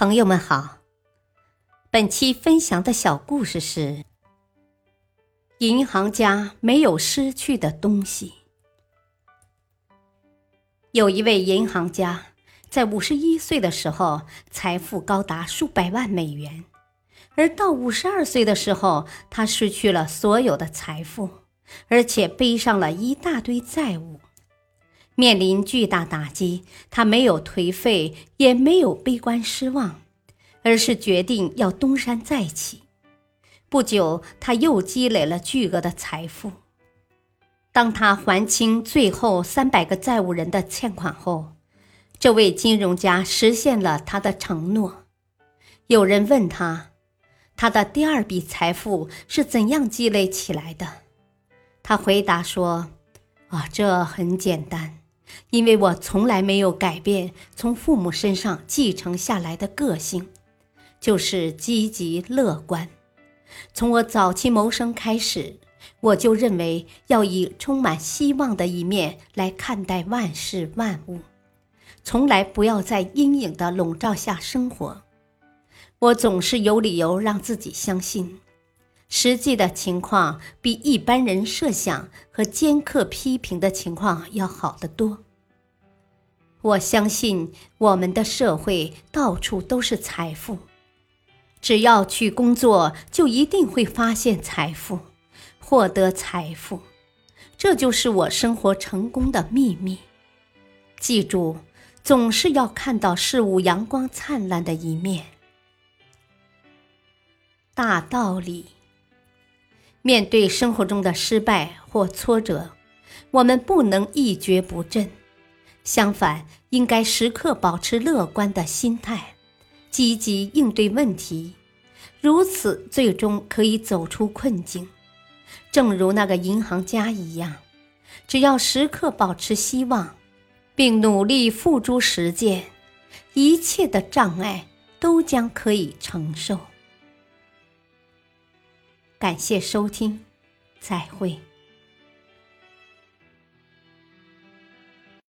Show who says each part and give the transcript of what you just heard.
Speaker 1: 朋友们好，本期分享的小故事是：银行家没有失去的东西。有一位银行家，在五十一岁的时候，财富高达数百万美元，而到五十二岁的时候，他失去了所有的财富，而且背上了一大堆债务。面临巨大打击，他没有颓废，也没有悲观失望，而是决定要东山再起。不久，他又积累了巨额的财富。当他还清最后三百个债务人的欠款后，这位金融家实现了他的承诺。有人问他，他的第二笔财富是怎样积累起来的？他回答说：“啊，这很简单。”因为我从来没有改变从父母身上继承下来的个性，就是积极乐观。从我早期谋生开始，我就认为要以充满希望的一面来看待万事万物，从来不要在阴影的笼罩下生活。我总是有理由让自己相信，实际的情况比一般人设想和尖刻批评的情况要好得多。我相信我们的社会到处都是财富，只要去工作，就一定会发现财富，获得财富，这就是我生活成功的秘密。记住，总是要看到事物阳光灿烂的一面。大道理，面对生活中的失败或挫折，我们不能一蹶不振。相反，应该时刻保持乐观的心态，积极应对问题，如此最终可以走出困境。正如那个银行家一样，只要时刻保持希望，并努力付诸实践，一切的障碍都将可以承受。感谢收听，再会。